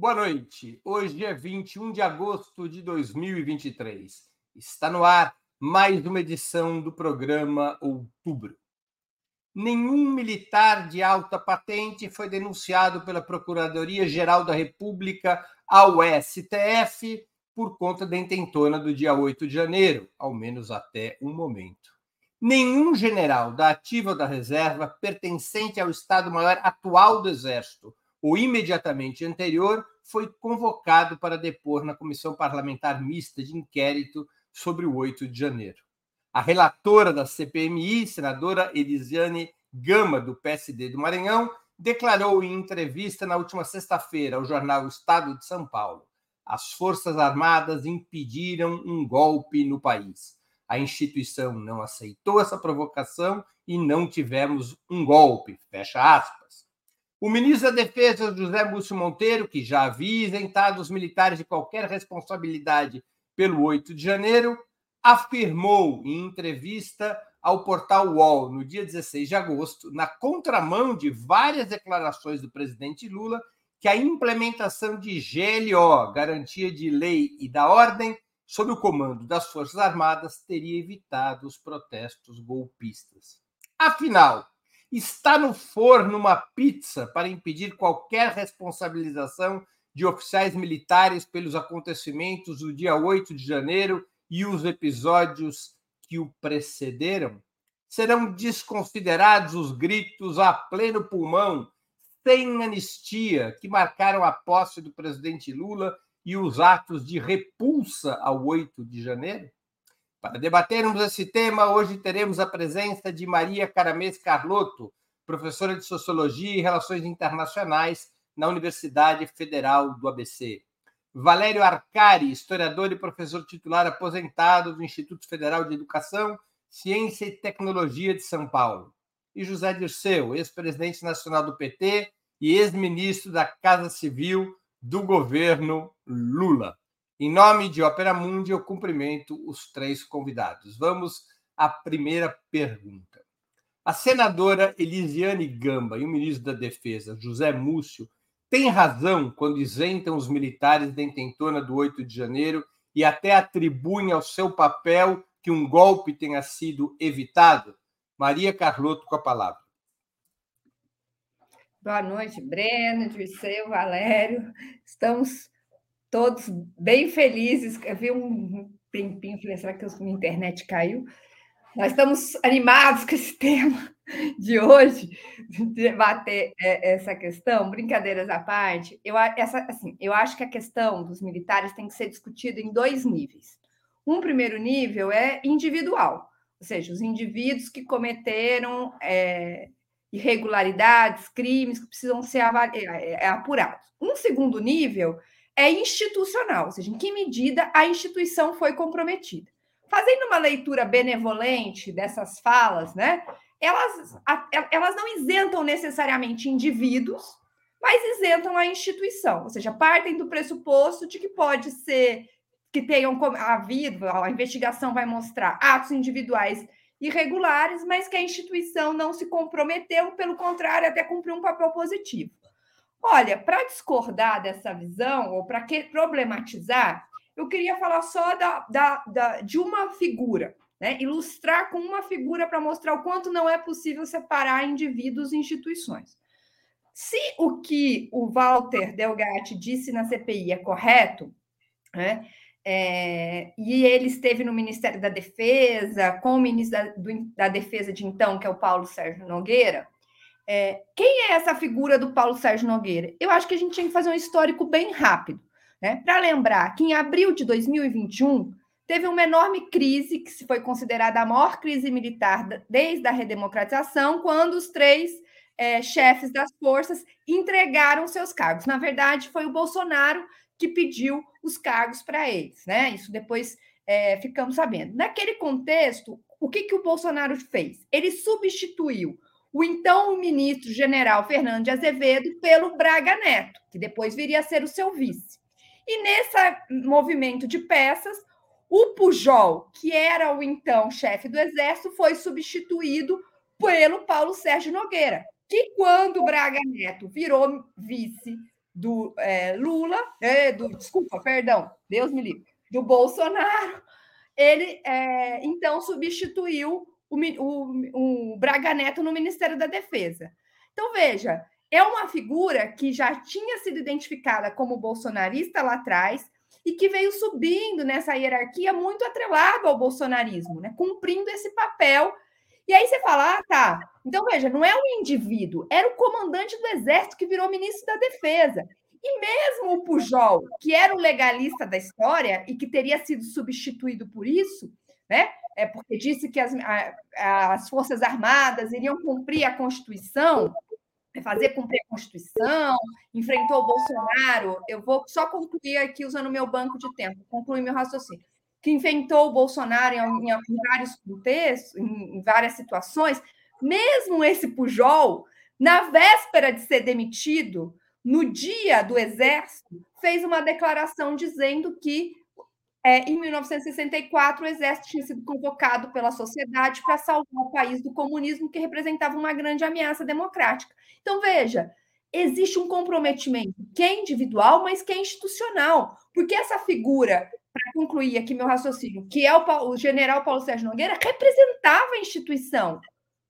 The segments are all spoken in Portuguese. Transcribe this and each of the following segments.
Boa noite. Hoje é 21 de agosto de 2023. Está no ar mais uma edição do programa Outubro. Nenhum militar de alta patente foi denunciado pela Procuradoria-Geral da República ao STF por conta da intentona do dia 8 de janeiro, ao menos até o momento. Nenhum general da ativa ou da reserva pertencente ao Estado-Maior atual do Exército ou imediatamente anterior foi convocado para depor na Comissão Parlamentar Mista de Inquérito sobre o 8 de janeiro. A relatora da CPMI, senadora Elisiane Gama, do PSD do Maranhão, declarou em entrevista na última sexta-feira ao jornal Estado de São Paulo: as Forças Armadas impediram um golpe no país. A instituição não aceitou essa provocação e não tivemos um golpe. Fecha aspas. O ministro da Defesa, José Múcio Monteiro, que já havia isentado os militares de qualquer responsabilidade pelo 8 de janeiro, afirmou em entrevista ao portal UOL no dia 16 de agosto, na contramão de várias declarações do presidente Lula, que a implementação de GLO, Garantia de Lei e da Ordem, sob o comando das Forças Armadas, teria evitado os protestos golpistas. Afinal, está no forno uma pizza para impedir qualquer responsabilização de oficiais militares pelos acontecimentos do dia 8 de janeiro e os episódios que o precederam? Serão desconsiderados os gritos a pleno pulmão, sem anistia, que marcaram a posse do presidente Lula e os atos de repulsa ao 8 de janeiro? Para debatermos esse tema, hoje teremos a presença de Maria Caramês Carlotto, professora de Sociologia e Relações Internacionais na Universidade Federal do ABC. Valério Arcari, historiador e professor titular aposentado do Instituto Federal de Educação, Ciência e Tecnologia de São Paulo. E José Dirceu, ex-presidente nacional do PT e ex-ministro da Casa Civil do governo Lula. Em nome de Ópera Mundi, eu cumprimento os três convidados. Vamos à primeira pergunta. A senadora Elisiane Gamba e o ministro da Defesa, José Múcio, têm razão quando isentam os militares da intentona do 8 de janeiro e até atribuem ao seu papel que um golpe tenha sido evitado? Maria Carlotto com a palavra. Boa noite, Breno, Dirceu, Valério. Estamos todos bem felizes. Eu vi um tempinho, falei, será que a minha internet caiu? Nós estamos animados com esse tema de hoje, de debater é, essa questão, brincadeiras à parte. Eu, essa, assim, eu acho que a questão dos militares tem que ser discutida em dois níveis. Um primeiro nível é individual, ou seja, os indivíduos que cometeram é, irregularidades, crimes que precisam ser é, é, apurados. Um segundo nível é institucional, ou seja, em que medida a instituição foi comprometida. Fazendo uma leitura benevolente dessas falas, né, elas, elas não isentam necessariamente indivíduos, mas isentam a instituição, ou seja, partem do pressuposto de que pode ser que tenham havido, a investigação vai mostrar atos individuais irregulares, mas que a instituição não se comprometeu, pelo contrário, até cumpriu um papel positivo. Olha, para discordar dessa visão, ou para problematizar, eu queria falar só da, da, da, de uma figura, né? ilustrar com uma figura para mostrar o quanto não é possível separar indivíduos e instituições. Se o que o Walter Delgatti disse na CPI é correto, né? É, e ele esteve no Ministério da Defesa, com o ministro da, do, da Defesa de então, que é o Paulo Sérgio Nogueira. É, quem é essa figura do Paulo Sérgio Nogueira? Eu acho que a gente tinha que fazer um histórico bem rápido. Né? Para lembrar que em abril de 2021 teve uma enorme crise, que foi considerada a maior crise militar desde a redemocratização, quando os três é, chefes das forças entregaram seus cargos. Na verdade, foi o Bolsonaro que pediu os cargos para eles, né? Isso depois é, ficamos sabendo. Naquele contexto, o que, que o Bolsonaro fez? Ele substituiu o então ministro general Fernando de Azevedo pelo Braga Neto, que depois viria a ser o seu vice. E nesse movimento de peças, o Pujol, que era o então chefe do Exército, foi substituído pelo Paulo Sérgio Nogueira, que quando Braga Neto virou vice do é, Lula, é, do, desculpa, perdão, Deus me livre, do Bolsonaro, ele é, então substituiu o, o, o Braga Neto no Ministério da Defesa. Então, veja, é uma figura que já tinha sido identificada como bolsonarista lá atrás e que veio subindo nessa hierarquia muito atrelado ao bolsonarismo, né? cumprindo esse papel. E aí você fala, ah, tá. Então, veja, não é um indivíduo, era o comandante do exército que virou ministro da defesa. E mesmo o Pujol, que era o legalista da história e que teria sido substituído por isso, né? É porque disse que as, a, as Forças Armadas iriam cumprir a Constituição, fazer cumprir a Constituição, enfrentou o Bolsonaro. Eu vou só concluir aqui usando o meu banco de tempo, concluir meu raciocínio. Que inventou o Bolsonaro em, em vários contextos, em, em várias situações, mesmo esse Pujol, na véspera de ser demitido, no dia do Exército, fez uma declaração dizendo que é, em 1964 o Exército tinha sido convocado pela sociedade para salvar o país do comunismo, que representava uma grande ameaça democrática. Então, veja, existe um comprometimento que é individual, mas que é institucional, porque essa figura, para concluir aqui meu raciocínio, que é o, o general Paulo Sérgio Nogueira, representava a instituição.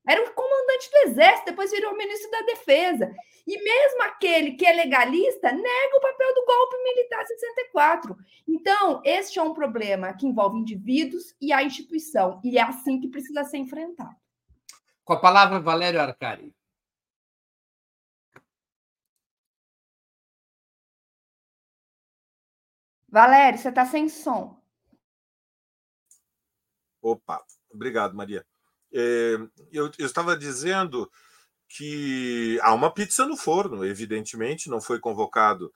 Era o comandante do exército, depois virou ministro da defesa. E mesmo aquele que é legalista nega o papel do golpe militar 64. Então, este é um problema que envolve indivíduos e a instituição, e é assim que precisa ser enfrentado. Com a palavra, Valério Arcari. Valério, você está sem som. Opa, obrigado, Maria. É, eu, eu estava dizendo que há uma pizza no forno, evidentemente, não foi convocado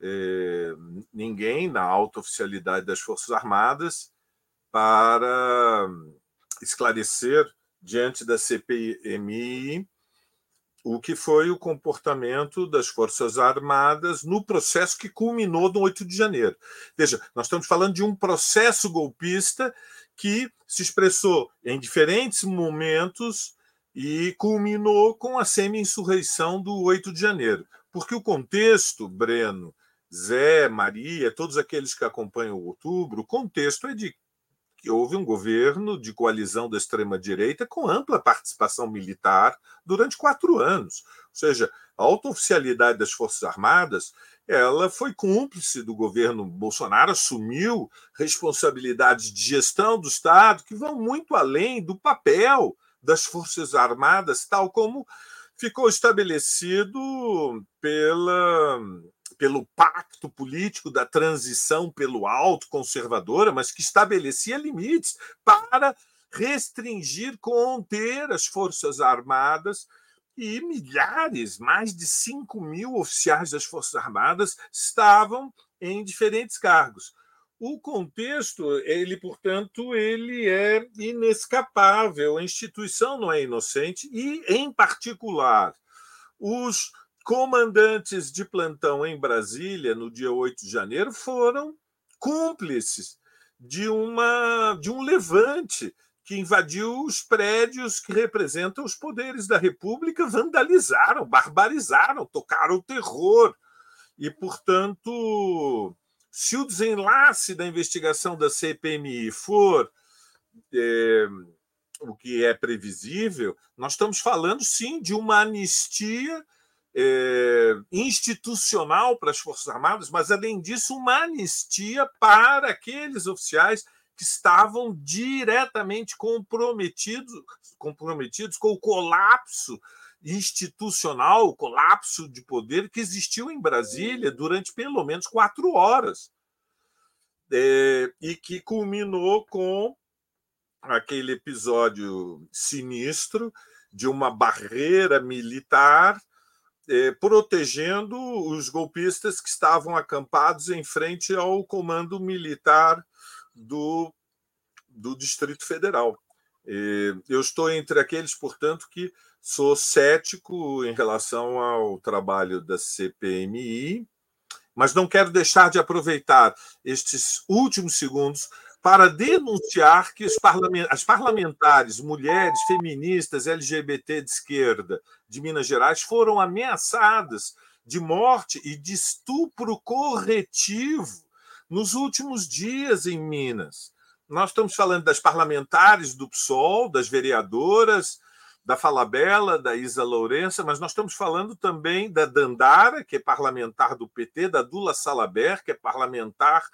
é, ninguém na alta oficialidade das Forças Armadas para esclarecer diante da CPMI o que foi o comportamento das Forças Armadas no processo que culminou no 8 de janeiro. Veja, nós estamos falando de um processo golpista que se expressou em diferentes momentos e culminou com a semi-insurreição do 8 de janeiro. Porque o contexto, Breno, Zé, Maria, todos aqueles que acompanham o outubro, o contexto é de que houve um governo de coalizão da extrema-direita com ampla participação militar durante quatro anos. Ou seja, a auto-oficialidade das Forças Armadas ela foi cúmplice do governo Bolsonaro, assumiu responsabilidades de gestão do Estado que vão muito além do papel das Forças Armadas, tal como ficou estabelecido pela, pelo pacto político da transição pelo alto conservadora, mas que estabelecia limites para restringir, conter as Forças Armadas e milhares, mais de 5 mil oficiais das Forças Armadas estavam em diferentes cargos. O contexto, ele, portanto, ele é inescapável, a instituição não é inocente e, em particular, os comandantes de plantão em Brasília no dia 8 de janeiro foram cúmplices de uma de um levante que invadiu os prédios que representam os poderes da República, vandalizaram, barbarizaram, tocaram o terror. E, portanto, se o desenlace da investigação da CPMI for é, o que é previsível, nós estamos falando, sim, de uma anistia é, institucional para as Forças Armadas, mas, além disso, uma anistia para aqueles oficiais que estavam diretamente comprometidos, comprometidos com o colapso institucional, o colapso de poder que existiu em Brasília durante pelo menos quatro horas. É, e que culminou com aquele episódio sinistro de uma barreira militar é, protegendo os golpistas que estavam acampados em frente ao comando militar do, do Distrito Federal. Eu estou entre aqueles, portanto, que sou cético em relação ao trabalho da CPMI, mas não quero deixar de aproveitar estes últimos segundos para denunciar que as parlamentares, mulheres, feministas, LGBT de esquerda de Minas Gerais foram ameaçadas de morte e de estupro corretivo nos últimos dias em Minas. Nós estamos falando das parlamentares do PSOL, das vereadoras, da Falabella, da Isa Lourença, mas nós estamos falando também da Dandara, que é parlamentar do PT, da Dula Salaber, que é parlamentar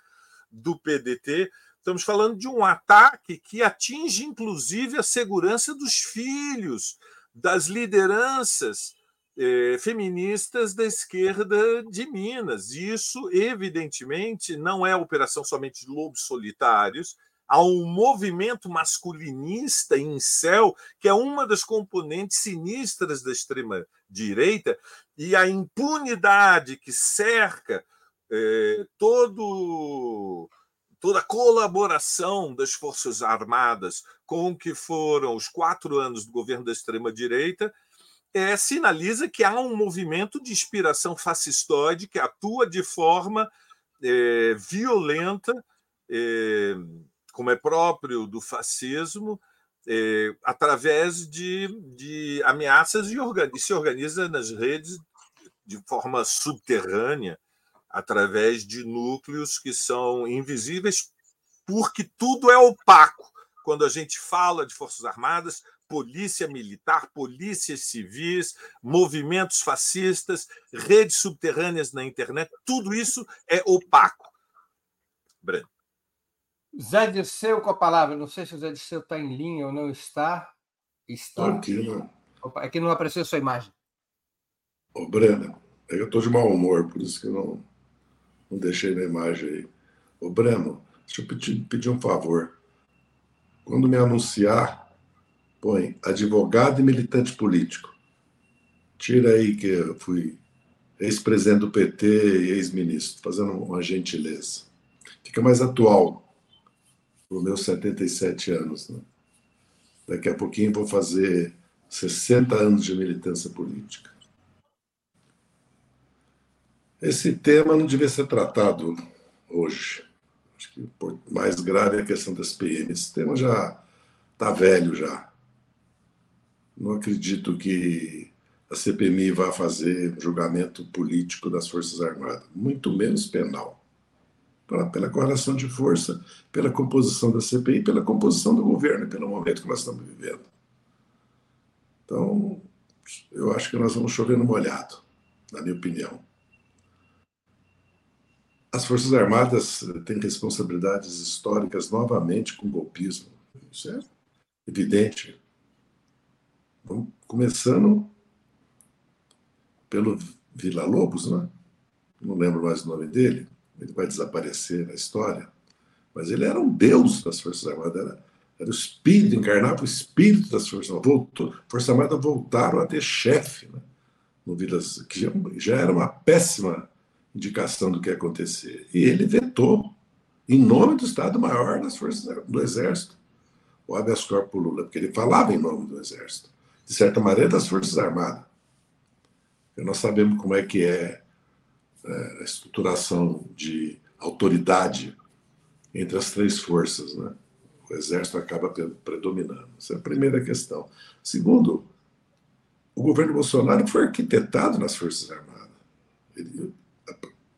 do PDT. Estamos falando de um ataque que atinge, inclusive, a segurança dos filhos, das lideranças eh, feministas da esquerda de Minas. Isso, evidentemente, não é operação somente de lobos solitários, há um movimento masculinista em céu, que é uma das componentes sinistras da extrema-direita, e a impunidade que cerca eh, todo toda a colaboração das Forças Armadas com o que foram os quatro anos do governo da extrema-direita é, sinaliza que há um movimento de inspiração fascistoide que atua de forma é, violenta, é, como é próprio do fascismo, é, através de, de ameaças e, organiza, se organiza nas redes de forma subterrânea, através de núcleos que são invisíveis, porque tudo é opaco. Quando a gente fala de Forças Armadas, polícia militar, polícias civis, movimentos fascistas, redes subterrâneas na internet, tudo isso é opaco. Breno. Zé Dirceu com a palavra. Não sei se o Zé Dirceu está em linha ou não está. Está. Aqui, não. Opa, é que não apareceu sua imagem. Ô, Breno, é eu estou de mau humor, por isso que eu não, não deixei na imagem aí. Ô, Breno, deixa eu pedir, pedir um favor. Quando me anunciar, põe advogado e militante político. Tira aí que eu fui ex-presidente do PT e ex-ministro, fazendo uma gentileza. Fica mais atual para os meus 77 anos. Né? Daqui a pouquinho vou fazer 60 anos de militância política. Esse tema não devia ser tratado hoje. Acho que o mais grave é a questão das PMs. Esse tema já está velho já. Não acredito que a CPMI vá fazer julgamento político das Forças Armadas, muito menos penal. Pela correlação de força, pela composição da CPI, pela composição do governo, pelo momento que nós estamos vivendo. Então, eu acho que nós vamos chover no molhado, na minha opinião. As Forças Armadas têm responsabilidades históricas novamente com o golpismo. Isso é evidente. Começando pelo Vila Lobos, né? não lembro mais o nome dele, ele vai desaparecer na história, mas ele era um deus das Forças Armadas, era, era o espírito, encarnava o espírito das Forças Armadas. Voltou, Forças Armadas voltaram a ter chefe, né? no Vilas, que já, já era uma péssima indicação do que ia acontecer. E ele vetou, em nome do Estado-Maior das Forças do Exército, o habeas corpus Lula, porque ele falava em nome do Exército de certa maneira, das Forças Armadas. Nós sabemos como é que é, é a estruturação de autoridade entre as três forças, né? O exército acaba predominando. Essa é a primeira questão. Segundo, o governo Bolsonaro foi arquitetado nas Forças Armadas. Ele,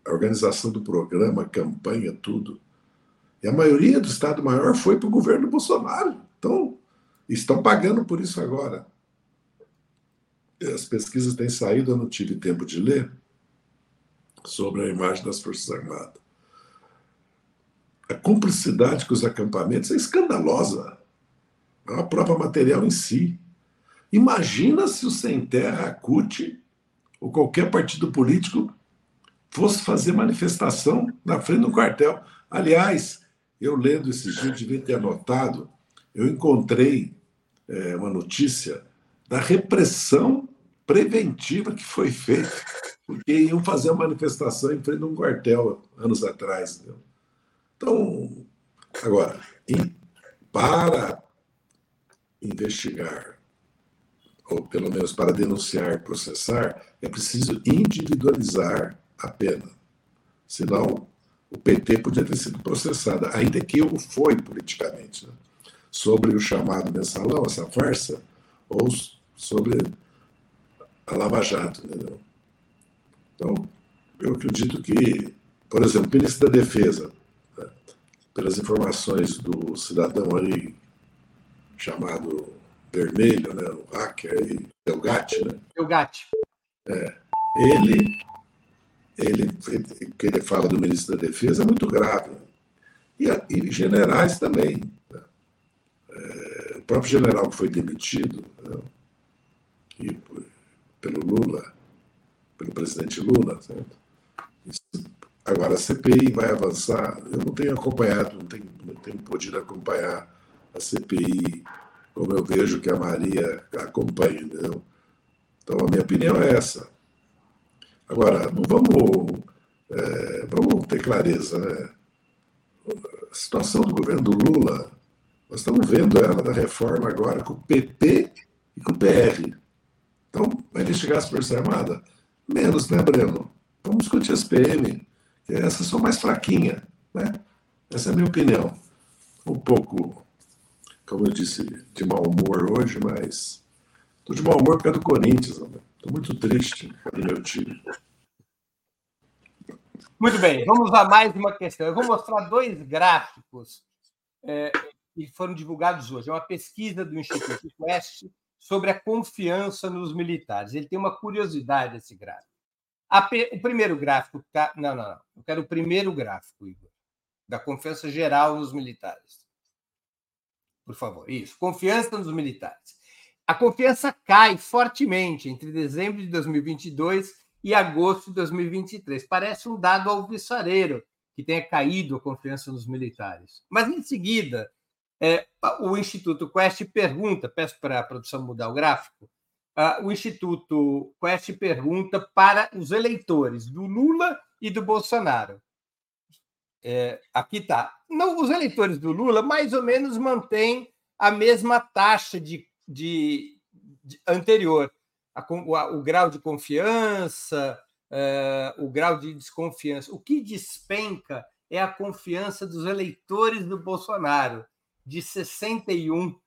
a organização do programa, a campanha, tudo. E a maioria do Estado-Maior foi para o governo Bolsonaro. Então, estão pagando por isso agora as pesquisas têm saído, eu não tive tempo de ler, sobre a imagem das Forças Armadas. A cumplicidade com os acampamentos é escandalosa. É uma prova material em si. Imagina se o Sem Terra, a CUT, ou qualquer partido político fosse fazer manifestação na frente do quartel. Aliás, eu lendo esse dia, devia ter anotado, eu encontrei é, uma notícia da repressão preventiva que foi feita, porque iam fazer uma manifestação em frente a um quartel anos atrás. Entendeu? Então, agora, para investigar, ou pelo menos para denunciar, processar, é preciso individualizar a pena. Senão, o PT podia ter sido processado, ainda que eu foi politicamente, né? sobre o chamado mensalão, essa farsa, ou sobre a Lava Jato, entendeu? Então, eu acredito que, por exemplo, o ministro da Defesa, né, pelas informações do cidadão aí chamado Vermelho, né, o hacker aí, Delgatti, né? Delgatti. É, ele, ele, o que ele fala do ministro da Defesa é muito grave. E, e generais também. Né? É, o próprio general que foi demitido né? Pelo Lula, pelo presidente Lula, certo? Agora, a CPI vai avançar. Eu não tenho acompanhado, não tenho, não tenho podido acompanhar a CPI como eu vejo que a Maria acompanha, entendeu? Então, a minha opinião é essa. Agora, não vamos, é, vamos ter clareza, né? A situação do governo do Lula, nós estamos vendo ela da reforma agora com o PP e com o PR. Então, vai investigar as Forças Armadas? Menos, né, Breno? Vamos discutir as PM, que essas são mais fraquinhas, né? Essa é a minha opinião. Um pouco, como eu disse, de mau humor hoje, mas estou de mau humor por causa do Corinthians. Estou muito triste com meu time. Muito bem, vamos a mais uma questão. Eu vou mostrar dois gráficos é, que foram divulgados hoje. É uma pesquisa do Instituto Quest sobre a confiança nos militares. Ele tem uma curiosidade, esse gráfico. o primeiro gráfico. Tá, não, não, não. Eu quero o primeiro gráfico, Igor, da confiança geral nos militares. Por favor, isso. Confiança nos militares. A confiança cai fortemente entre dezembro de 2022 e agosto de 2023. Parece um dado alvissareiro que tenha caído a confiança nos militares. Mas, em seguida, é, o Instituto Quest pergunta, peço para a produção mudar o gráfico, uh, o Instituto Quest pergunta para os eleitores do Lula e do Bolsonaro. É, aqui está. Os eleitores do Lula mais ou menos mantêm a mesma taxa de, de, de anterior, a, o, a, o, grau de confiança, uh, o grau de desconfiança. O que despenca é a confiança dos eleitores do Bolsonaro, de 61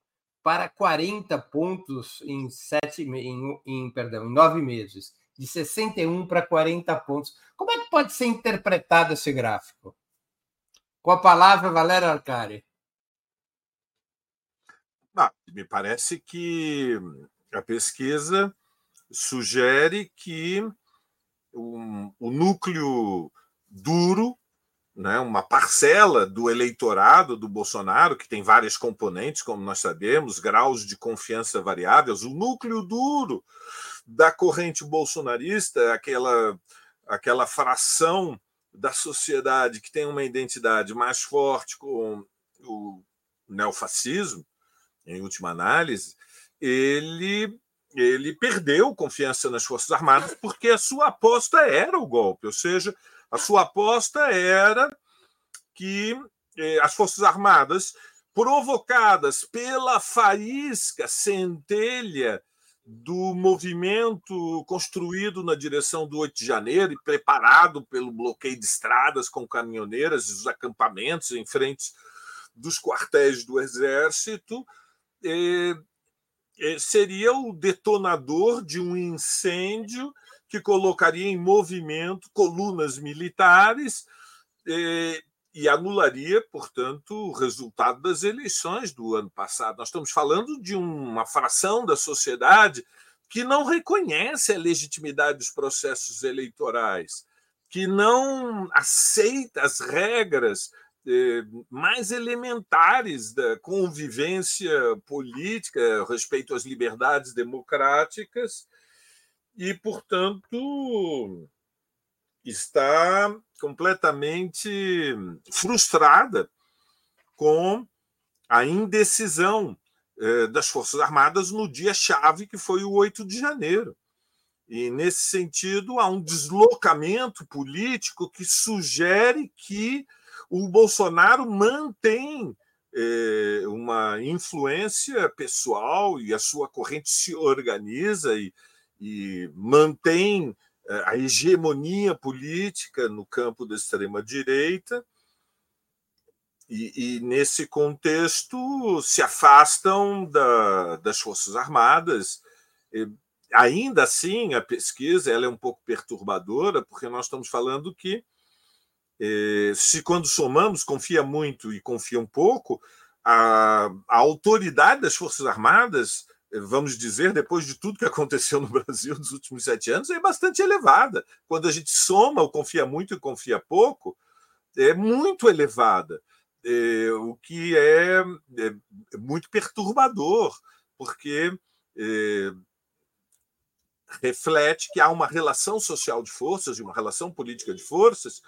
para 40 pontos em sete em, em, perdão, em nove meses, de 61 para 40 pontos. Como é que pode ser interpretado esse gráfico? Com a palavra, Valério Arcari. Ah, me parece que a pesquisa sugere que um, o núcleo duro, né, uma parcela do eleitorado do Bolsonaro, que tem várias componentes, como nós sabemos, graus de confiança variáveis, o núcleo duro da corrente bolsonarista, aquela, aquela fração da sociedade que tem uma identidade mais forte com o neofascismo, em última análise, ele ele perdeu confiança nas Forças Armadas porque a sua aposta era o golpe, ou seja, a sua aposta era que eh, as Forças Armadas, provocadas pela faísca centelha do movimento construído na direção do 8 de janeiro e preparado pelo bloqueio de estradas com caminhoneiras e os acampamentos em frente dos quartéis do Exército, eh, eh, seria o detonador de um incêndio que colocaria em movimento colunas militares eh, e anularia, portanto, o resultado das eleições do ano passado. Nós estamos falando de uma fração da sociedade que não reconhece a legitimidade dos processos eleitorais, que não aceita as regras eh, mais elementares da convivência política, respeito às liberdades democráticas, e, portanto, está completamente frustrada com a indecisão eh, das Forças Armadas no dia-chave, que foi o 8 de janeiro. E, nesse sentido, há um deslocamento político que sugere que o Bolsonaro mantém eh, uma influência pessoal e a sua corrente se organiza e, e mantém eh, a hegemonia política no campo da extrema-direita. E, e, nesse contexto, se afastam da, das Forças Armadas. ainda assim, a pesquisa ela é um pouco perturbadora, porque nós estamos falando que, eh, se quando somamos, confia muito e confia um pouco, a, a autoridade das Forças Armadas, vamos dizer, depois de tudo que aconteceu no Brasil nos últimos sete anos, é bastante elevada. Quando a gente soma o confia muito e confia pouco, é muito elevada, é, o que é, é, muito perturbador, porque é, reflete que há uma relação social de forças, uma relação política de forças,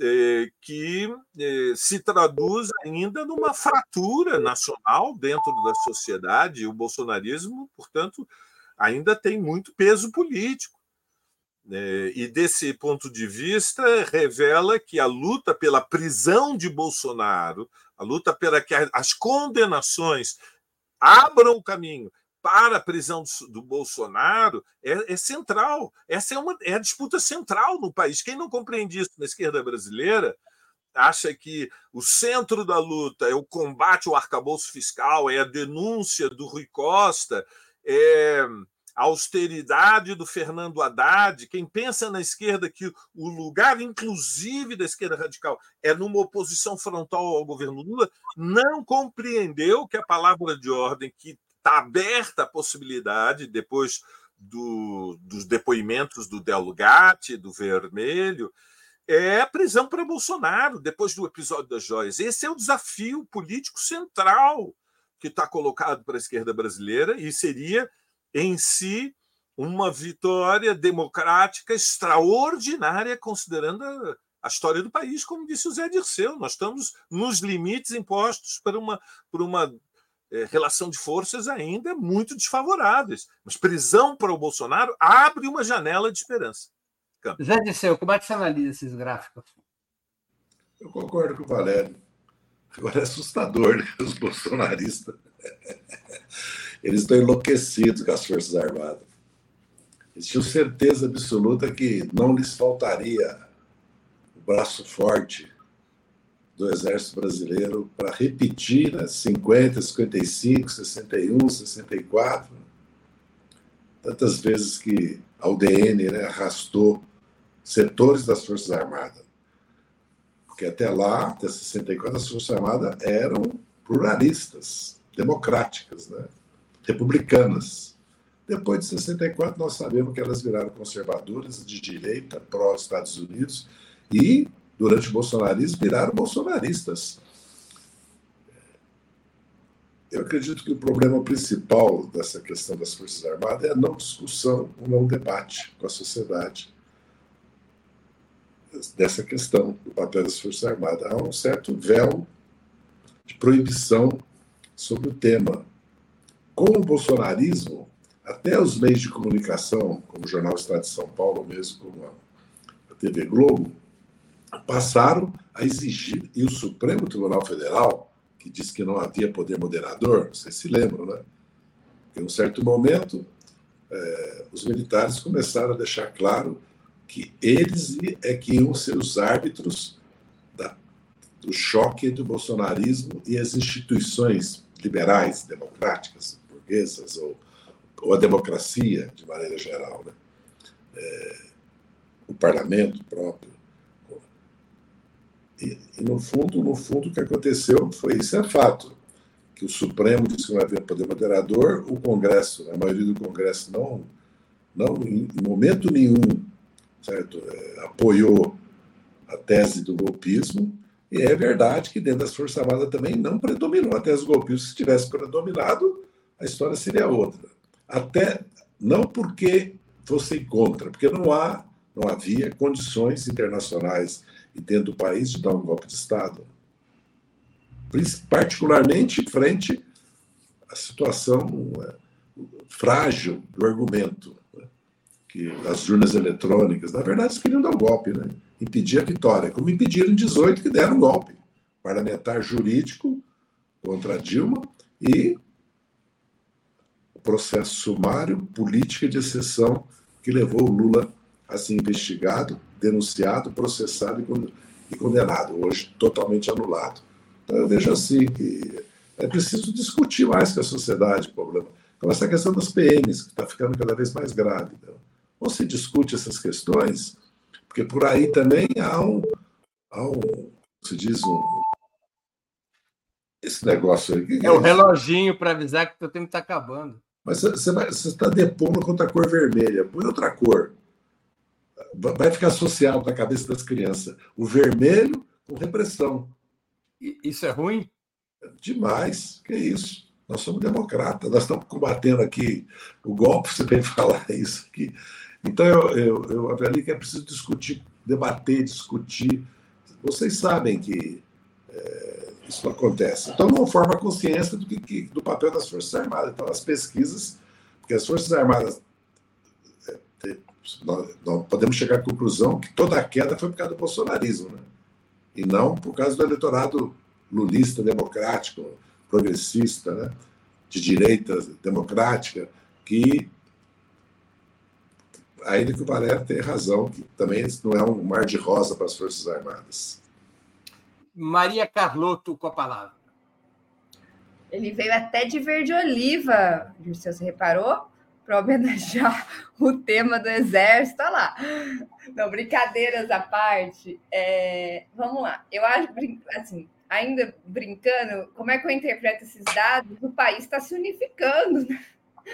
é, que é, se traduz ainda numa fratura nacional dentro da sociedade. O bolsonarismo, portanto, ainda tem muito peso político. É, e desse ponto de vista, revela que a luta pela prisão de Bolsonaro, a luta pela que as condenações abram o caminho para a prisão do, do Bolsonaro é, é, central. Essa é, uma, é a disputa central no país. Quem não compreende isso na esquerda brasileira acha que o centro da luta é o combate ao arcabouço fiscal, é a denúncia do Rui Costa, é a austeridade do Fernando Haddad. Quem pensa na esquerda que o lugar, inclusive da esquerda radical, é numa oposição frontal ao governo Lula, não compreendeu que a palavra de ordem que está aberta a possibilidade, depois do, dos depoimentos do Delgatti, do Vermelho, é a prisão para Bolsonaro, depois do episódio das joias. Esse é o desafio político central que está colocado para a esquerda brasileira e seria, em si, uma vitória democrática extraordinária, considerando a, a história do país, como disse o Zé Dirceu. Nós estamos nos limites impostos para uma, por uma é, relação de forças ainda muito desfavoráveis. Mas prisão para o Bolsonaro abre uma janela de esperança. Campos. Zé Disseu, como é que você analisa esses gráficos? Eu concordo com o Valério. Agora é assustador, né? Os bolsonaristas. Eles estão enlouquecidos com as Forças Armadas. Eles tinham certeza absoluta que não lhes faltaria o braço forte do Exército Brasileiro para repetir né, 50, 55, 61, 64, tantas vezes que a UDN né, arrastou setores das Forças Armadas. Porque até lá, até 64, as Forças Armadas eram pluralistas, democráticas, né, republicanas. Depois de 64, nós sabemos que elas viraram conservadoras, de direita, pró-Estados Unidos, e durante o bolsonarismo, viraram bolsonaristas. Eu acredito que o problema principal dessa questão das Forças Armadas é a não discussão, o não debate com a sociedade dessa questão do papel das Forças Armadas. Há um certo véu de proibição sobre o tema. Com o bolsonarismo, até os meios de comunicação, como o Jornal Estado de São Paulo, mesmo como a TV Globo, passaram a exigir, e o Supremo Tribunal Federal, que disse que não havia poder moderador, vocês se lembram, né? Em um certo momento, é, os militares começaram a deixar claro que eles é que iam ser os árbitros da, do choque entre o bolsonarismo e as instituições liberais, democráticas, burguesas, ou, ou a democracia, de maneira geral. Né? É, o parlamento próprio. E, e, no fundo, no fundo, o que aconteceu foi isso é fato, que o Supremo disse que não havia poder moderador, o Congresso, a maioria do Congresso não, não em momento nenhum, certo, é, apoiou a tese do golpismo. E é verdade que dentro das Forças Armadas também não predominou a tese do golpismo. Se tivesse predominado, a história seria outra. Até não porque fossem contra, porque não há, não havia condições internacionais e dentro do país de dar um golpe de Estado. Particularmente frente à situação é, frágil do argumento, né? que as urnas eletrônicas, na verdade, eles queriam dar um golpe, né? impedir a vitória, como impediram em 18 que deram um golpe parlamentar jurídico contra Dilma e processo sumário, política de exceção que levou o Lula a ser investigado denunciado, processado e condenado, hoje totalmente anulado. Então eu vejo assim que é preciso discutir mais com a sociedade o problema. Como essa questão das PMs, que está ficando cada vez mais grave. Então, ou se discute essas questões, porque por aí também há um, há um se diz um, esse negócio aí. É, é o reloginho para avisar que o tempo está acabando. Mas você está depondo contra a cor vermelha. Põe outra cor. Vai ficar associado na cabeça das crianças. O vermelho com repressão. Isso é ruim? Demais. Que isso. Nós somos democratas. Nós estamos combatendo aqui o golpe, você vem falar isso aqui. Então, eu, eu, eu avalio que é preciso discutir, debater, discutir. Vocês sabem que é, isso acontece. Então, não forma consciência do, que, do papel das Forças Armadas. Então, as pesquisas, porque as Forças Armadas, nós, nós, podemos chegar à conclusão que toda a queda foi por causa do bolsonarismo, né? e não por causa do eleitorado lulista, democrático, progressista, né? de direita democrática, que ainda que o Valério tenha razão, que também não é um mar de rosa para as Forças Armadas. Maria Carlotto com a palavra. Ele veio até de verde oliva, você reparou? Para homenagear o tema do exército, olha lá. Não, brincadeiras à parte. É, vamos lá. Eu acho, assim, ainda brincando, como é que eu interpreto esses dados? O país está se unificando. Né?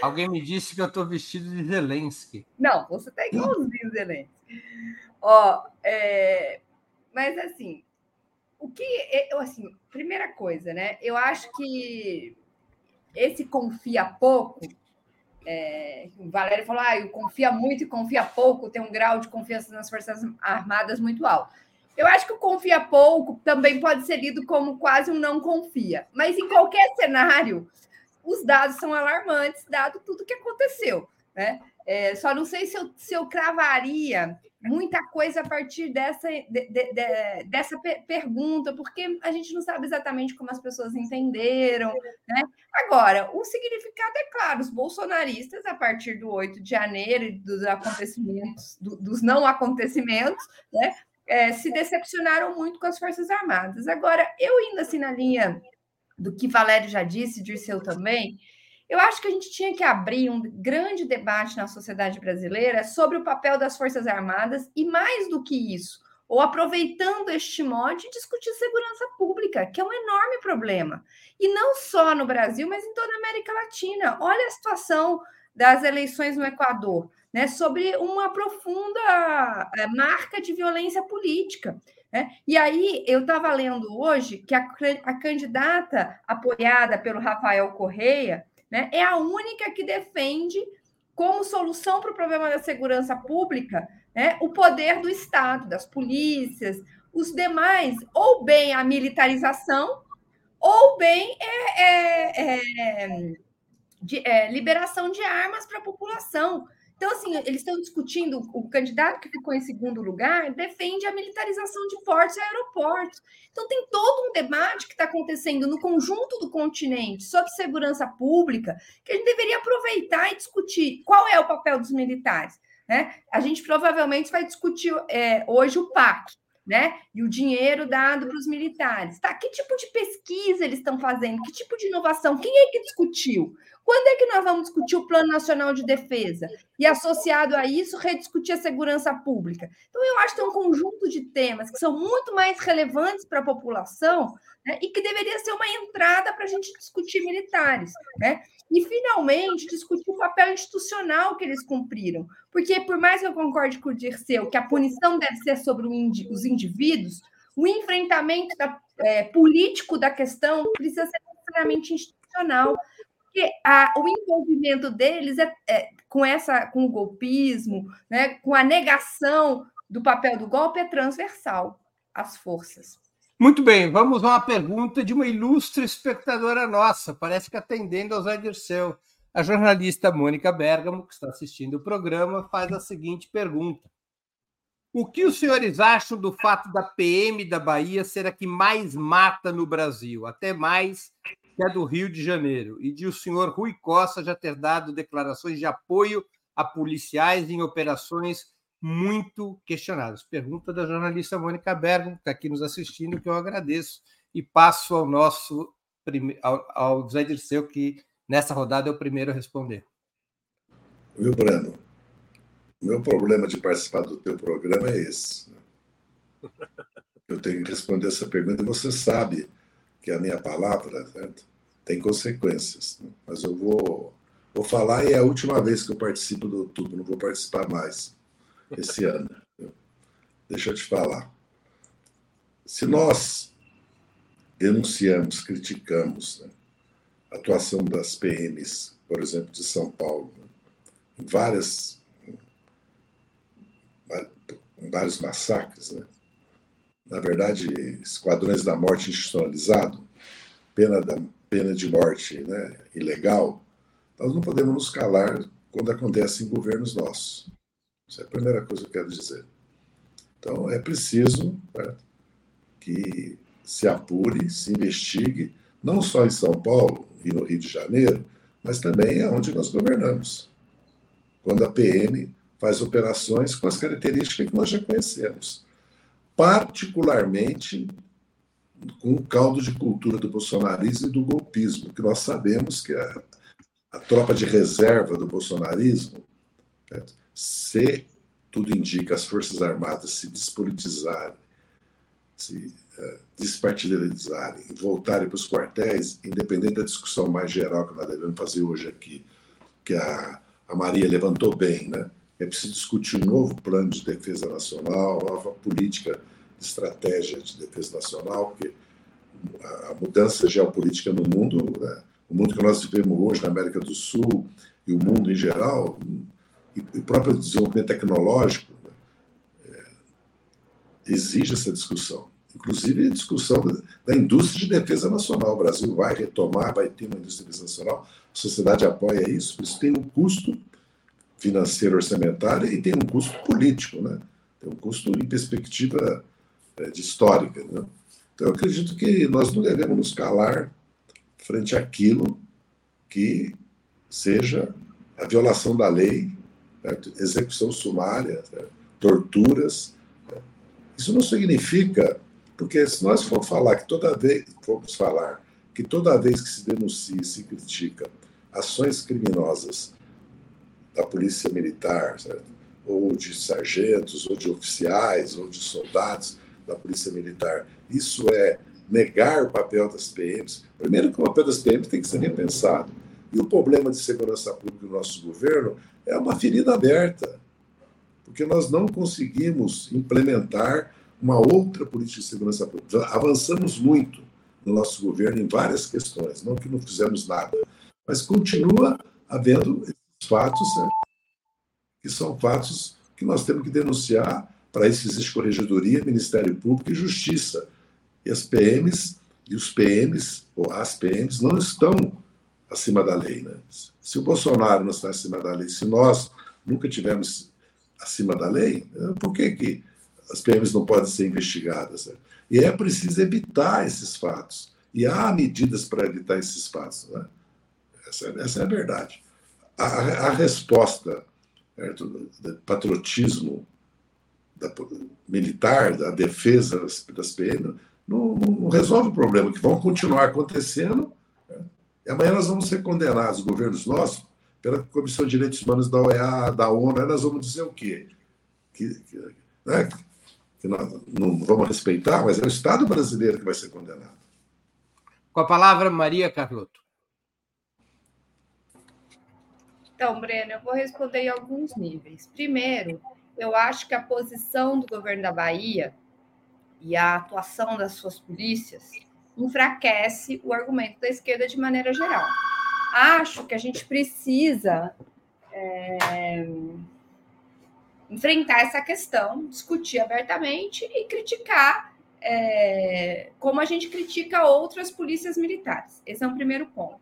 Alguém me disse que eu estou vestido de Zelensky. Não, você está igualzinho Zelensky. Ó, é, mas assim, o que eu assim, primeira coisa, né? Eu acho que esse confia pouco. É, o Valério falou: ah, confia muito e confia pouco, tem um grau de confiança nas Forças Armadas muito alto. Eu acho que o confia pouco também pode ser lido como quase um não confia. Mas em qualquer cenário, os dados são alarmantes, dado tudo que aconteceu. Né? É, só não sei se eu, se eu cravaria muita coisa a partir dessa, de, de, de, dessa pergunta, porque a gente não sabe exatamente como as pessoas entenderam. Né? Agora, o significado é claro: os bolsonaristas, a partir do 8 de janeiro e dos acontecimentos, do, dos não acontecimentos, né, é, se decepcionaram muito com as Forças Armadas. Agora, eu indo assim na linha do que Valério já disse, Dirceu também, eu acho que a gente tinha que abrir um grande debate na sociedade brasileira sobre o papel das Forças Armadas e, mais do que isso, ou aproveitando este mote, discutir segurança pública, que é um enorme problema. E não só no Brasil, mas em toda a América Latina. Olha a situação das eleições no Equador, né, sobre uma profunda eh, marca de violência política. Né? E aí, eu estava lendo hoje que a, a candidata apoiada pelo Rafael Correia, né, é a única que defende como solução para o problema da segurança pública né, o poder do Estado, das polícias, os demais, ou bem a militarização, ou bem é, é, é, de, é liberação de armas para a população. Então, assim, eles estão discutindo, o candidato que ficou em segundo lugar defende a militarização de portos e aeroportos. Então, tem todo um debate que está acontecendo no conjunto do continente sobre segurança pública, que a gente deveria aproveitar e discutir qual é o papel dos militares. Né? A gente provavelmente vai discutir é, hoje o PAC, né? E o dinheiro dado para os militares. Tá, que tipo de pesquisa eles estão fazendo? Que tipo de inovação? Quem é que discutiu? Quando é que nós vamos discutir o Plano Nacional de Defesa? E associado a isso, rediscutir a segurança pública. Então, eu acho que tem um conjunto de temas que são muito mais relevantes para a população né, e que deveria ser uma entrada para a gente discutir militares. Né? E, finalmente, discutir o papel institucional que eles cumpriram. Porque, por mais que eu concorde com o Dirceu que a punição deve ser sobre os indivíduos, o enfrentamento da, é, político da questão precisa ser necessariamente institucional porque a, o envolvimento deles é, é, com essa, com o golpismo, né, com a negação do papel do golpe é transversal às forças. Muito bem, vamos a uma pergunta de uma ilustre espectadora nossa, parece que atendendo ao Zé Dirceu. A jornalista Mônica Bergamo, que está assistindo o programa, faz a seguinte pergunta: O que os senhores acham do fato da PM da Bahia ser a que mais mata no Brasil, até mais que é do Rio de Janeiro, e de o senhor Rui Costa já ter dado declarações de apoio a policiais em operações muito questionadas. Pergunta da jornalista Mônica Bergo, que está aqui nos assistindo, que eu agradeço, e passo ao nosso ao, ao Zé Dirceu, que nessa rodada é o primeiro a responder. Viu, Breno? O meu problema de participar do teu programa é esse. Eu tenho que responder essa pergunta e você sabe que a minha palavra certo? tem consequências. Né? Mas eu vou, vou falar e é a última vez que eu participo do tudo, não vou participar mais esse ano. Deixa eu te falar. Se nós denunciamos, criticamos né, a atuação das PMs, por exemplo, de São Paulo, em, várias, em vários massacres, né, na verdade, esquadrões da morte institucionalizado, pena, da, pena de morte né, ilegal, nós não podemos nos calar quando acontece em governos nossos. Essa é a primeira coisa que eu quero dizer. Então, é preciso que se apure, se investigue, não só em São Paulo e no Rio de Janeiro, mas também onde nós governamos. Quando a PM faz operações com as características que nós já conhecemos, particularmente com o caldo de cultura do bolsonarismo e do golpismo, que nós sabemos que a, a tropa de reserva do bolsonarismo, certo? Se tudo indica as Forças Armadas se despolitizarem, se uh, despartidarizarem, voltarem para os quartéis, independente da discussão mais geral que nós devemos fazer hoje aqui, que a, a Maria levantou bem, né? É preciso discutir um novo plano de defesa nacional, nova política estratégia de defesa nacional, porque a mudança geopolítica no mundo, né? o mundo que nós vivemos hoje na América do Sul e o mundo em geral, e o próprio desenvolvimento tecnológico né, é, exige essa discussão. Inclusive a discussão da, indústria de defesa nacional. O Brasil vai retomar, vai ter uma indústria de defesa nacional, a sociedade apoia isso, isso tem um custo financeiro orçamentário e tem um custo político, né? tem um custo em perspectiva é, de histórica. Né? Então eu acredito que nós não devemos nos calar frente àquilo que seja a violação da lei certo? execução sumária, certo? torturas. Certo? Isso não significa, porque se nós formos falar que toda vez formos falar que toda vez que se denuncia e se critica ações criminosas da polícia militar, certo? ou de sargentos, ou de oficiais, ou de soldados da polícia militar, isso é negar o papel das PMs. Primeiro que o papel das PMs tem que ser repensado. E o problema de segurança pública do nosso governo é uma ferida aberta, porque nós não conseguimos implementar uma outra política de segurança pública. Avançamos muito no nosso governo em várias questões, não que não fizemos nada, mas continua havendo fatos né, que são fatos que nós temos que denunciar. Para isso existe Corregedoria, Ministério Público e Justiça. E as PMs e os PMs, ou as PMs, não estão acima da lei. Né? Se o Bolsonaro não está acima da lei, se nós nunca tivemos acima da lei, né, por que, que as PMs não podem ser investigadas? Né? E é preciso evitar esses fatos. E há medidas para evitar esses fatos. Né? Essa, essa, é a verdade. A, a resposta certo, do patriotismo da, militar, da defesa das, das PMs, não, não, resolve o problema, que vão continuar acontecendo e amanhã nós vamos ser condenados, governos nossos, pela Comissão de Direitos Humanos da OEA, da ONU, aí nós vamos dizer o quê? Que, que, né? que nós não vamos respeitar, mas é o Estado brasileiro que vai ser condenado. Com a palavra, Maria Carlotto. Então, Breno, eu vou responder em alguns níveis. Primeiro, eu acho que a posição do governo da Bahia e a atuação das suas polícias enfraquece o argumento da esquerda de maneira geral. Acho que a gente precisa é, enfrentar essa questão, discutir abertamente e criticar é, como a gente critica outras polícias militares. Esse é um primeiro ponto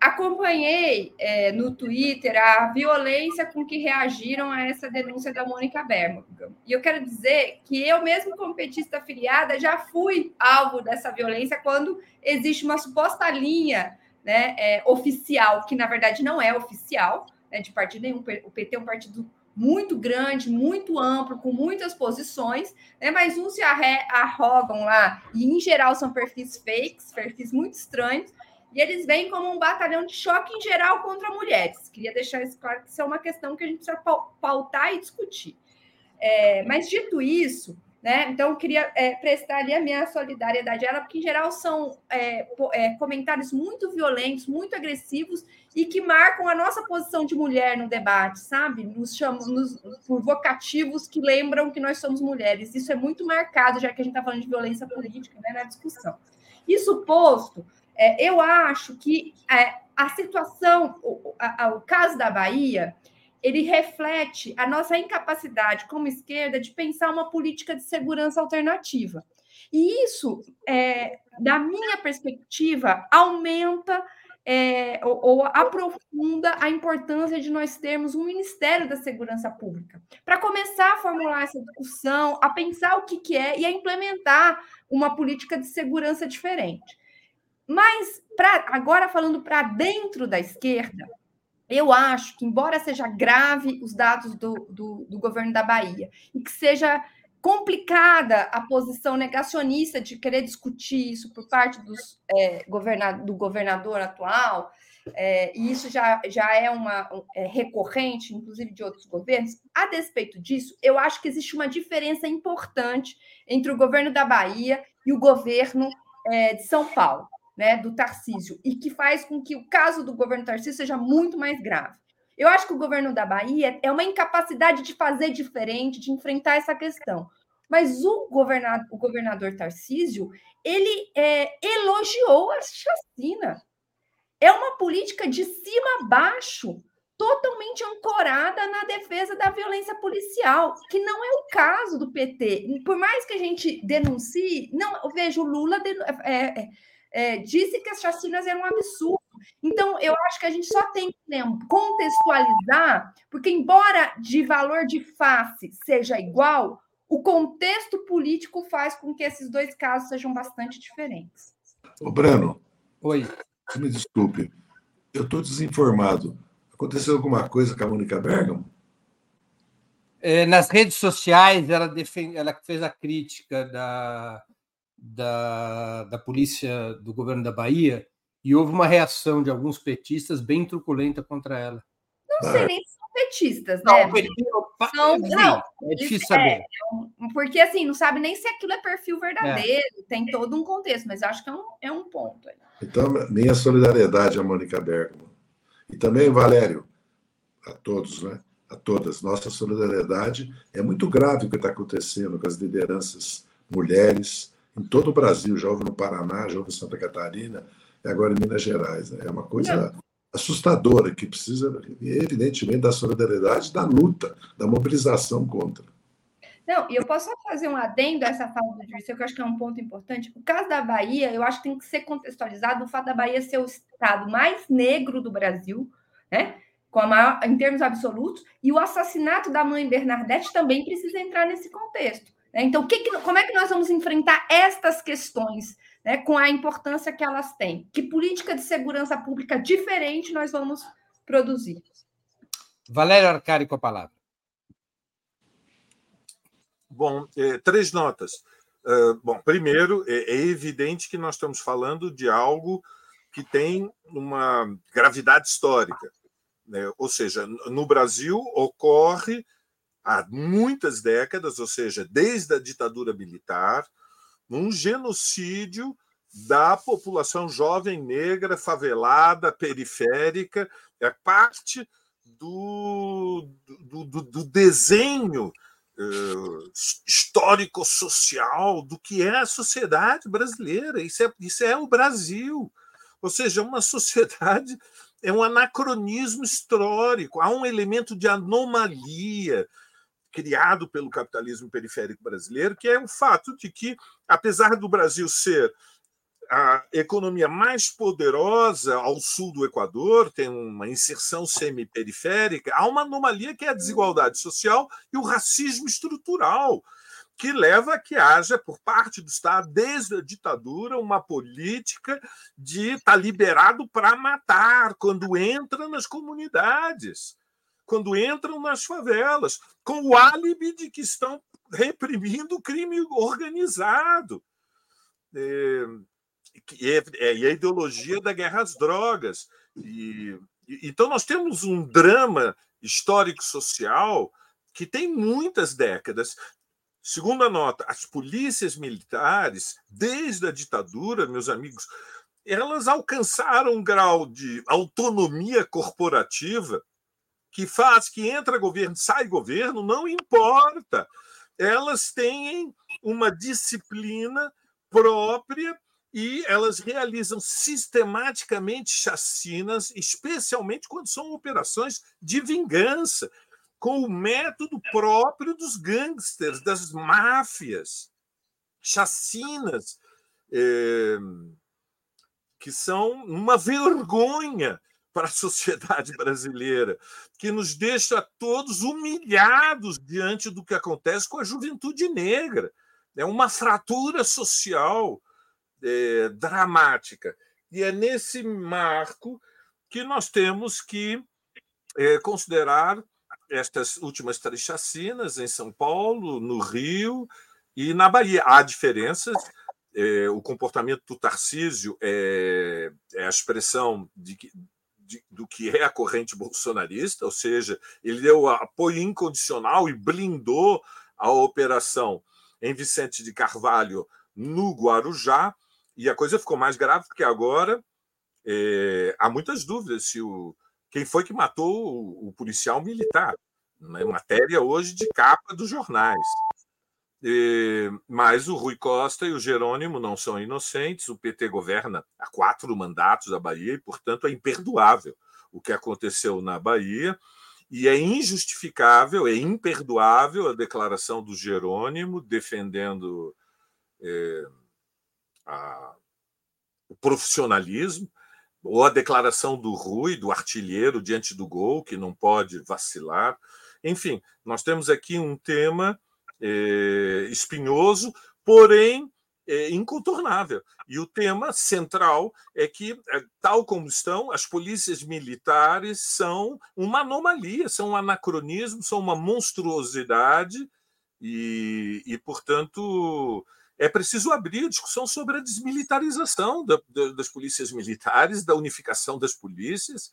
acompanhei é, no Twitter a violência com que reagiram a essa denúncia da Mônica Berman. E eu quero dizer que eu, mesmo como petista afiliada, já fui alvo dessa violência quando existe uma suposta linha né, é, oficial, que na verdade não é oficial, né, de partido nenhum. O PT é um partido muito grande, muito amplo, com muitas posições, né? mas uns se arrogam lá, e em geral são perfis fakes, perfis muito estranhos, e eles vêm como um batalhão de choque em geral contra mulheres. Queria deixar isso claro que isso é uma questão que a gente precisa pautar e discutir. É, mas dito isso, né? Então, queria é, prestar ali a minha solidariedade a ela, porque, em geral, são é, é, comentários muito violentos, muito agressivos e que marcam a nossa posição de mulher no debate, sabe? Nos chamam nos, por vocativos que lembram que nós somos mulheres. Isso é muito marcado, já que a gente está falando de violência política né, na discussão. Isso posto, é, eu acho que é, a situação, o, a, o caso da Bahia ele reflete a nossa incapacidade como esquerda de pensar uma política de segurança alternativa. E isso, é, da minha perspectiva, aumenta é, ou, ou, aprofunda a importância de nós termos um Ministério da Segurança Pública, para começar a formular essa discussão, a pensar o que, que é e a implementar uma política de segurança diferente. Mas, pra, agora falando para dentro da esquerda, eu acho que, embora seja grave os dados do, do, do, governo da Bahia e que seja complicada a posição negacionista de querer discutir isso por parte dos, é, governador, do governador atual, é, e isso já, já é uma é, recorrente, inclusive de outros governos, a despeito disso, eu acho que existe uma diferença importante entre o governo da Bahia e o governo é, de São Paulo né, do Tarcísio, e que faz com que o caso do governo Tarcísio seja muito mais grave. Eu acho que o governo da Bahia é uma incapacidade de fazer diferente, de enfrentar essa questão. Mas o governador, o governador Tarcísio, ele é, elogiou a chacina. É uma política de cima a baixo, totalmente ancorada na defesa da violência policial, que não é o caso do PT. Por mais que a gente denuncie, não, eu vejo o Lula é, é, é, disse que as chacinas eram um absurdo. Então, eu acho que a gente só tem que contextualizar, porque, embora de valor de face seja igual, o contexto político faz com que esses dois casos sejam bastante diferentes. Ô, Breno. Oi. Me desculpe, eu estou desinformado. Aconteceu alguma coisa com a Mônica Bergamo? É, nas redes sociais, ela, defende, ela fez a crítica da, da, da polícia do governo da Bahia e houve uma reação de alguns petistas bem truculenta contra ela. Não sei nem se são petistas, né? Não, são, não, é difícil saber. É, porque assim, não sabe nem se aquilo é perfil verdadeiro, é. tem todo um contexto, mas acho que é um, é um ponto. Aí. Então, minha solidariedade a Mônica Bergman. E também, Valério, a todos, né? A todas. Nossa solidariedade é muito grave o que está acontecendo com as lideranças mulheres, em todo o Brasil, já houve no Paraná, já houve em Santa Catarina e agora em Minas Gerais. Né? É uma coisa Não. assustadora que precisa, evidentemente, da solidariedade, da luta, da mobilização contra. Não, e eu posso só fazer um adendo a essa fala do Dirceu, que eu acho que é um ponto importante. O caso da Bahia, eu acho que tem que ser contextualizado o fato da Bahia ser o estado mais negro do Brasil, né? Com a maior, em termos absolutos, e o assassinato da mãe Bernadette também precisa entrar nesse contexto. Né? Então, que que, como é que nós vamos enfrentar estas questões né, com a importância que elas têm? Que política de segurança pública diferente nós vamos produzir? Valério Arcari com a palavra. Bom, é, três notas. Uh, bom, primeiro, é, é evidente que nós estamos falando de algo que tem uma gravidade histórica. Né? Ou seja, no Brasil ocorre há muitas décadas, ou seja, desde a ditadura militar, um genocídio da população jovem negra, favelada, periférica, é parte do, do, do, do desenho uh, histórico-social do que é a sociedade brasileira. Isso é, isso é o Brasil. Ou seja, uma sociedade é um anacronismo histórico, há um elemento de anomalia, criado pelo capitalismo periférico brasileiro, que é o fato de que, apesar do Brasil ser a economia mais poderosa ao sul do Equador, tem uma inserção semi-periférica, há uma anomalia que é a desigualdade social e o racismo estrutural, que leva a que haja, por parte do Estado, desde a ditadura, uma política de estar tá liberado para matar quando entra nas comunidades quando entram nas favelas, com o álibi de que estão reprimindo o crime organizado. É, e, é, e a ideologia da guerra às drogas. E, então, nós temos um drama histórico-social que tem muitas décadas. Segundo a nota, as polícias militares, desde a ditadura, meus amigos, elas alcançaram um grau de autonomia corporativa que faz que entra governo, sai governo, não importa. Elas têm uma disciplina própria e elas realizam sistematicamente chacinas, especialmente quando são operações de vingança, com o método próprio dos gangsters, das máfias, chacinas. Eh, que são uma vergonha para a sociedade brasileira, que nos deixa todos humilhados diante do que acontece com a juventude negra. É uma fratura social é, dramática. E é nesse marco que nós temos que é, considerar estas últimas três chacinas em São Paulo, no Rio e na Bahia. Há diferenças é, o comportamento do Tarcísio é, é a expressão de, de, do que é a corrente bolsonarista, ou seja, ele deu apoio incondicional e blindou a operação em Vicente de Carvalho no Guarujá, e a coisa ficou mais grave porque agora é, há muitas dúvidas se o quem foi que matou o, o policial militar. É matéria hoje de capa dos jornais. E, mas o Rui Costa e o Jerônimo não são inocentes. O PT governa há quatro mandatos a Bahia e, portanto, é imperdoável o que aconteceu na Bahia. E é injustificável, é imperdoável a declaração do Jerônimo defendendo é, a, o profissionalismo, ou a declaração do Rui, do artilheiro, diante do gol, que não pode vacilar. Enfim, nós temos aqui um tema é, espinhoso, porém é, incontornável. E o tema central é que, é, tal como estão, as polícias militares são uma anomalia, são um anacronismo, são uma monstruosidade, e, e portanto, é preciso abrir a discussão sobre a desmilitarização da, da, das polícias militares, da unificação das polícias,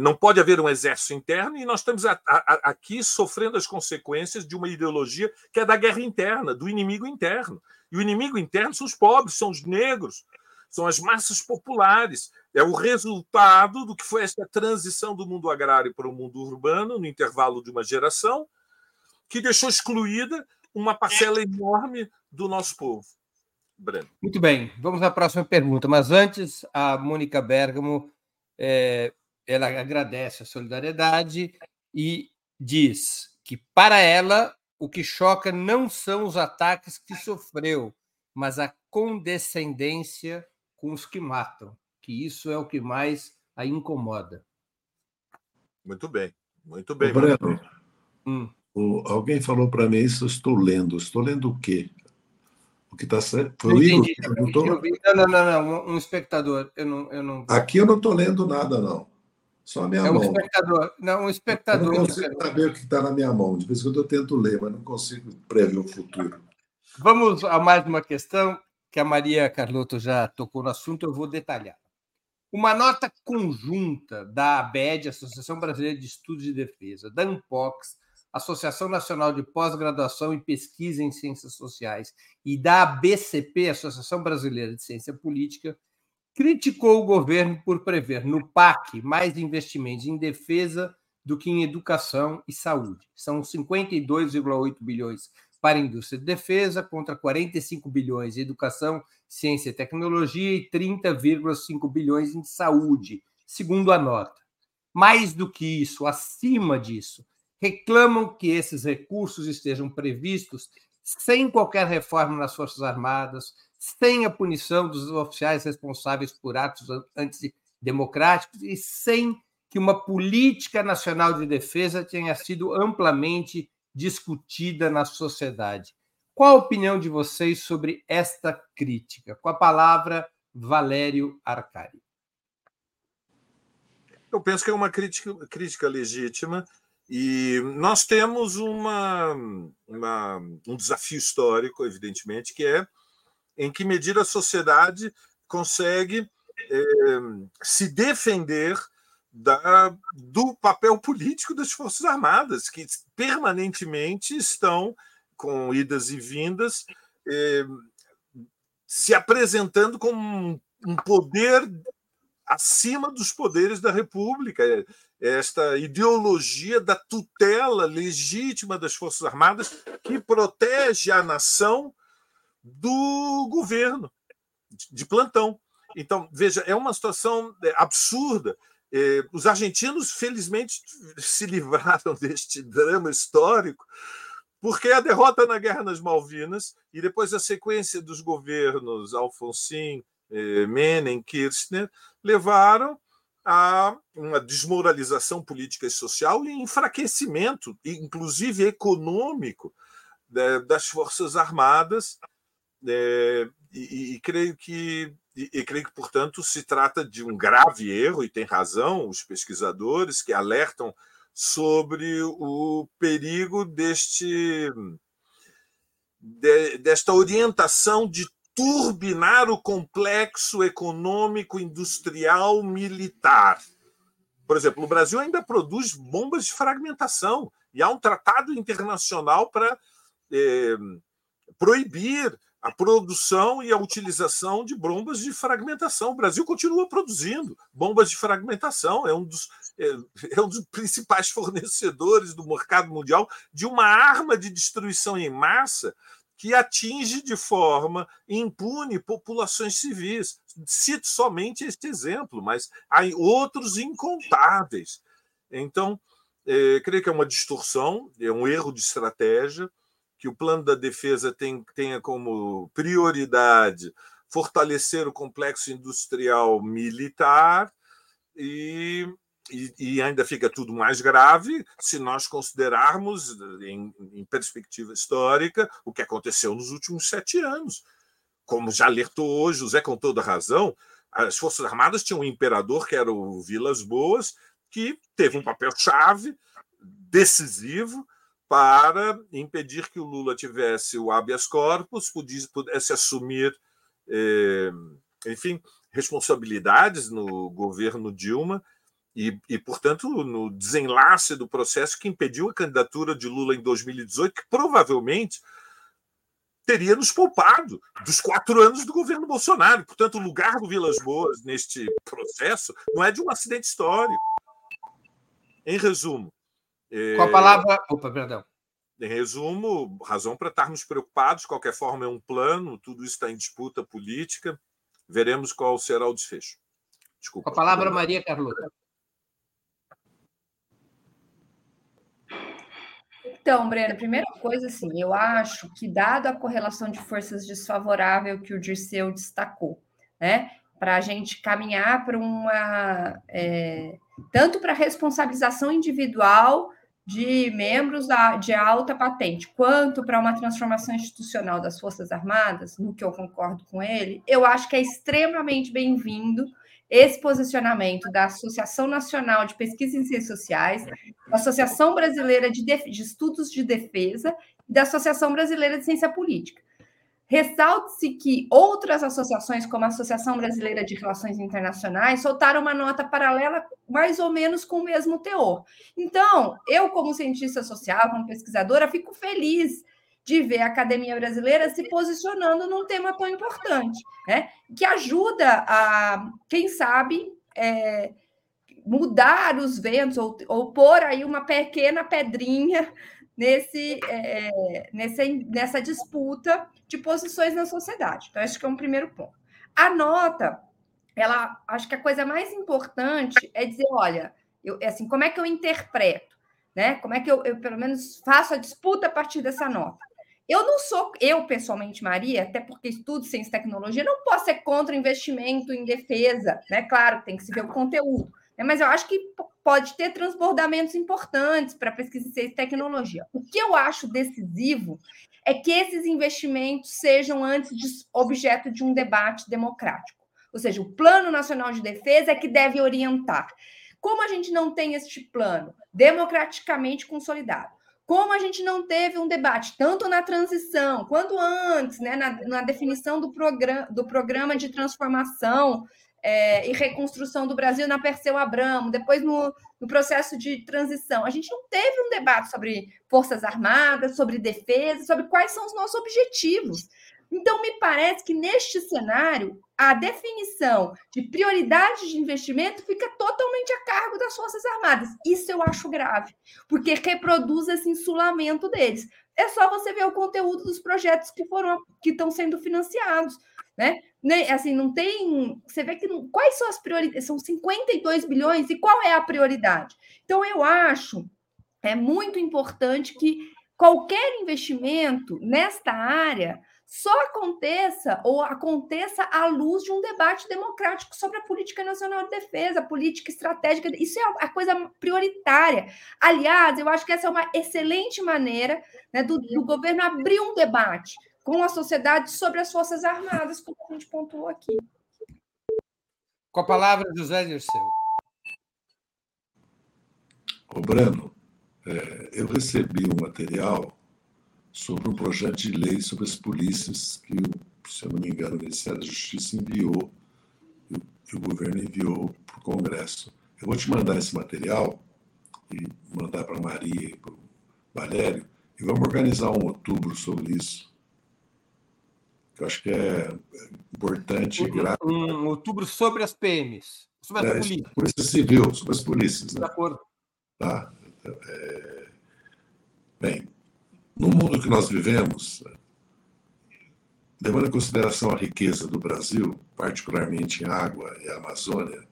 não pode haver um exército interno e nós estamos a, a, aqui sofrendo as consequências de uma ideologia que é da guerra interna, do inimigo interno. E o inimigo interno são os pobres, são os negros, são as massas populares. É o resultado do que foi esta transição do mundo agrário para o mundo urbano, no intervalo de uma geração, que deixou excluída uma parcela enorme do nosso povo. Breno. Muito bem, vamos à próxima pergunta. Mas antes, a Mônica Bergamo é, ela agradece a solidariedade e diz que, para ela, o que choca não são os ataques que sofreu, mas a condescendência com os que matam, que isso é o que mais a incomoda. Muito bem, muito bem. Breno, hum. o, alguém falou para mim isso, eu estou lendo. Estou lendo o quê? O que está certo? Foi o Igor que perguntou? Não, não, não, um espectador. Eu não, eu não... Aqui eu não estou lendo nada, não. Só a minha é um mão. Espectador. Não, um espectador. Eu não consigo saber o que está na minha mão. De vez em quando eu tento ler, mas não consigo prever o futuro. Vamos a mais uma questão que a Maria Carlotto já tocou no assunto, eu vou detalhar. Uma nota conjunta da ABED, Associação Brasileira de Estudos de Defesa, da ANPOX, Associação Nacional de Pós-Graduação e Pesquisa em Ciências Sociais, e da ABCP, Associação Brasileira de Ciência Política, criticou o governo por prever no PAC mais investimentos em defesa do que em educação e saúde. São 52,8 bilhões para a indústria de defesa, contra 45 bilhões em educação, ciência e tecnologia e 30,5 bilhões em saúde, segundo a nota. Mais do que isso, acima disso, reclamam que esses recursos estejam previstos sem qualquer reforma nas Forças Armadas, sem a punição dos oficiais responsáveis por atos antidemocráticos e sem que uma política nacional de defesa tenha sido amplamente discutida na sociedade. Qual a opinião de vocês sobre esta crítica? Com a palavra, Valério Arcari. Eu penso que é uma crítica, crítica legítima e nós temos uma, uma, um desafio histórico, evidentemente, que é em que medida a sociedade consegue é, se defender da, do papel político das Forças Armadas, que permanentemente estão, com idas e vindas, é, se apresentando como um poder acima dos poderes da República. Esta ideologia da tutela legítima das Forças Armadas que protege a nação do governo de plantão. Então, veja, é uma situação é, absurda. É, os argentinos, felizmente, se livraram deste drama histórico, porque a derrota na Guerra nas Malvinas e depois a sequência dos governos Alfonsín, é, Menem, Kirchner, levaram a uma desmoralização política e social e enfraquecimento, inclusive econômico, das Forças Armadas. E, e creio que e, e, creio que, portanto, se trata de um grave erro, e tem razão os pesquisadores que alertam sobre o perigo deste, de, desta orientação de turbinar o complexo econômico, industrial, militar. Por exemplo, o Brasil ainda produz bombas de fragmentação, e há um tratado internacional para eh, proibir a produção e a utilização de bombas de fragmentação. O Brasil continua produzindo bombas de fragmentação, é um dos, é, é, um dos principais fornecedores do mercado mundial de uma arma de destruição em massa que atinge de forma impune populações civis. Cito somente este exemplo, mas há outros incontáveis. Então, é, creio que é uma distorção, é um erro de estratégia que o plano da defesa tem, tenha como prioridade fortalecer o complexo industrial militar e, e, e, ainda fica tudo mais grave se nós considerarmos, em, em, perspectiva histórica, o que aconteceu nos últimos sete anos. Como já alertou hoje, José com toda razão, as Forças Armadas tinham um imperador, que era o Vilas Boas, que teve um papel-chave decisivo para impedir que o Lula tivesse o habeas corpus, pudesse, pudesse assumir, eh, enfim, responsabilidades no governo Dilma e, e, portanto, no desenlace do processo que impediu a candidatura de Lula em 2018, que provavelmente teria nos poupado dos quatro anos do governo Bolsonaro. Portanto, o lugar do Vilas Boas neste processo não é de um acidente histórico. Em resumo, com a é, palavra. Opa, perdão. Em resumo, razão para estarmos preocupados, de qualquer forma, é um plano, tudo isso está em disputa política. Veremos qual será o desfecho. Desculpa. Com a palavra, Maria Carlota. Então, Breno, primeira coisa, assim, eu acho que, dado a correlação de forças desfavorável que o Dirceu destacou, né, para a gente caminhar para uma. É, tanto para responsabilização individual de membros da, de alta patente, quanto para uma transformação institucional das Forças Armadas, no que eu concordo com ele, eu acho que é extremamente bem-vindo esse posicionamento da Associação Nacional de Pesquisa em Ciências Sociais, da Associação Brasileira de, de Estudos de Defesa e da Associação Brasileira de Ciência Política. Ressalte-se que outras associações, como a Associação Brasileira de Relações Internacionais, soltaram uma nota paralela mais ou menos com o mesmo teor. Então, eu, como cientista social, como pesquisadora, fico feliz de ver a academia brasileira se posicionando num tema tão importante, né? que ajuda a, quem sabe, é, mudar os ventos ou, ou pôr aí uma pequena pedrinha nesse, é, nessa, nessa disputa de posições na sociedade. Então, acho que é um primeiro ponto. A nota, ela, acho que a coisa mais importante é dizer, olha, eu, é assim, como é que eu interpreto, né? Como é que eu, eu, pelo menos, faço a disputa a partir dessa nota? Eu não sou, eu pessoalmente, Maria, até porque estudo ciência e tecnologia, não posso ser contra investimento em defesa, né? Claro, tem que se ver o conteúdo. Né? Mas eu acho que pode ter transbordamentos importantes para pesquisa em ciência e tecnologia. O que eu acho decisivo é que esses investimentos sejam antes de objeto de um debate democrático. Ou seja, o Plano Nacional de Defesa é que deve orientar. Como a gente não tem este plano democraticamente consolidado, como a gente não teve um debate, tanto na transição quanto antes, né, na, na definição do, programa, do programa de transformação é, e reconstrução do Brasil na Perseu Abramo, depois no, no processo de transição, a gente não teve um debate sobre Forças Armadas, sobre defesa, sobre quais são os nossos objetivos. Então, me parece que neste cenário, a definição de prioridade de investimento fica totalmente a cargo das Forças Armadas. Isso eu acho grave, porque reproduz esse insulamento deles. É só você ver o conteúdo dos projetos que foram que estão sendo financiados, né? Assim, não tem. Você vê que não, quais são as prioridades? São 52 bilhões e qual é a prioridade? Então, eu acho é muito importante que qualquer investimento nesta área só aconteça ou aconteça à luz de um debate democrático sobre a política nacional de defesa, política estratégica. Isso é a coisa prioritária. Aliás, eu acho que essa é uma excelente maneira né, do, do governo abrir um debate com a sociedade sobre as Forças Armadas, como a gente pontuou aqui. Com a palavra, José Dirceu. Ô, Breno, é, eu recebi um material sobre um projeto de lei sobre as polícias que, se eu não me engano, o Ministério da Justiça enviou, e o governo enviou para o Congresso. Eu vou te mandar esse material e mandar para a Maria e para o Valério, e vamos organizar um outubro sobre isso. Eu acho que é importante. Um, um outubro sobre as PMs, sobre as é, polícias. Polícia Civil, sobre as polícias. Né? De acordo. Tá. É... Bem, no mundo que nós vivemos, levando em consideração a riqueza do Brasil, particularmente em água e Amazônia,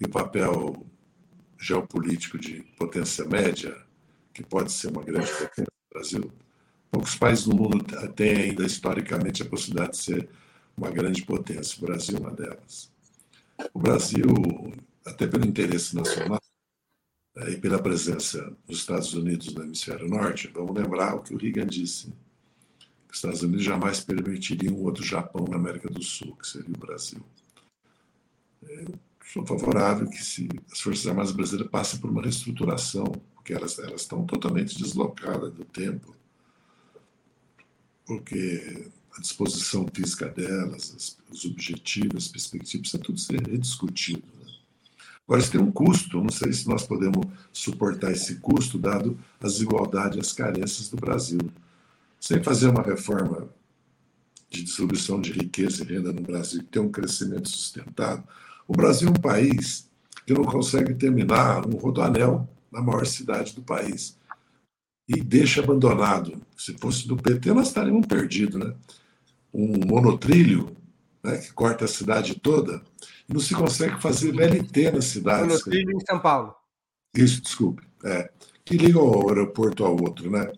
e o papel geopolítico de potência média, que pode ser uma grande potência do Brasil, poucos países no mundo têm ainda historicamente a possibilidade de ser uma grande potência. O Brasil é uma delas. O Brasil, até pelo interesse nacional, e pela presença dos Estados Unidos no hemisfério norte, vamos lembrar o que o Reagan disse: que os Estados Unidos jamais permitiriam um outro Japão na América do Sul, que seria o Brasil. Eu sou favorável que se as Forças Armadas brasileiras passem por uma reestruturação, porque elas, elas estão totalmente deslocadas do tempo, porque a disposição física delas, os objetivos, as perspectivas, precisa tudo ser rediscutido. Agora, isso tem um custo, não sei se nós podemos suportar esse custo, dado as desigualdades e as carências do Brasil. Sem fazer uma reforma de distribuição de riqueza e renda no Brasil, tem um crescimento sustentado, o Brasil é um país que não consegue terminar um rodoanel na maior cidade do país. E deixa abandonado. Se fosse do PT, nós estaríamos perdidos. Né? Um monotrilho né, que corta a cidade toda não se consegue fazer VLT nas cidades. Monotrilho em São Paulo. Isso, desculpe. É, que liga o aeroporto ao outro, né?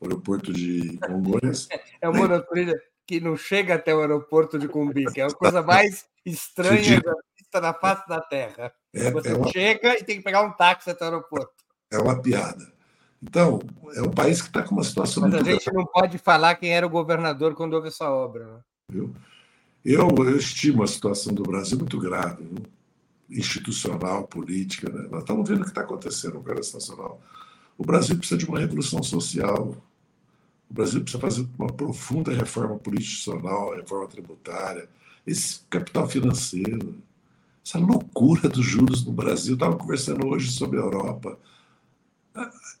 O aeroporto de Congonhas. É o monotrilho que não chega até o aeroporto de Cumbica. É a coisa mais estranha da vista na face da Terra. É, Você é uma... chega e tem que pegar um táxi até o aeroporto. É uma piada. Então, é um país que está com uma situação. Mas a gente grave. não pode falar quem era o governador quando houve essa obra. Né? Viu? Eu, eu estimo a situação do Brasil muito grave, né? institucional, política. Né? Nós estamos vendo o que está acontecendo no Congresso Nacional. O Brasil precisa de uma revolução social. O Brasil precisa fazer uma profunda reforma político-institucional, reforma tributária, esse capital financeiro, essa loucura dos juros no Brasil. Estava conversando hoje sobre a Europa.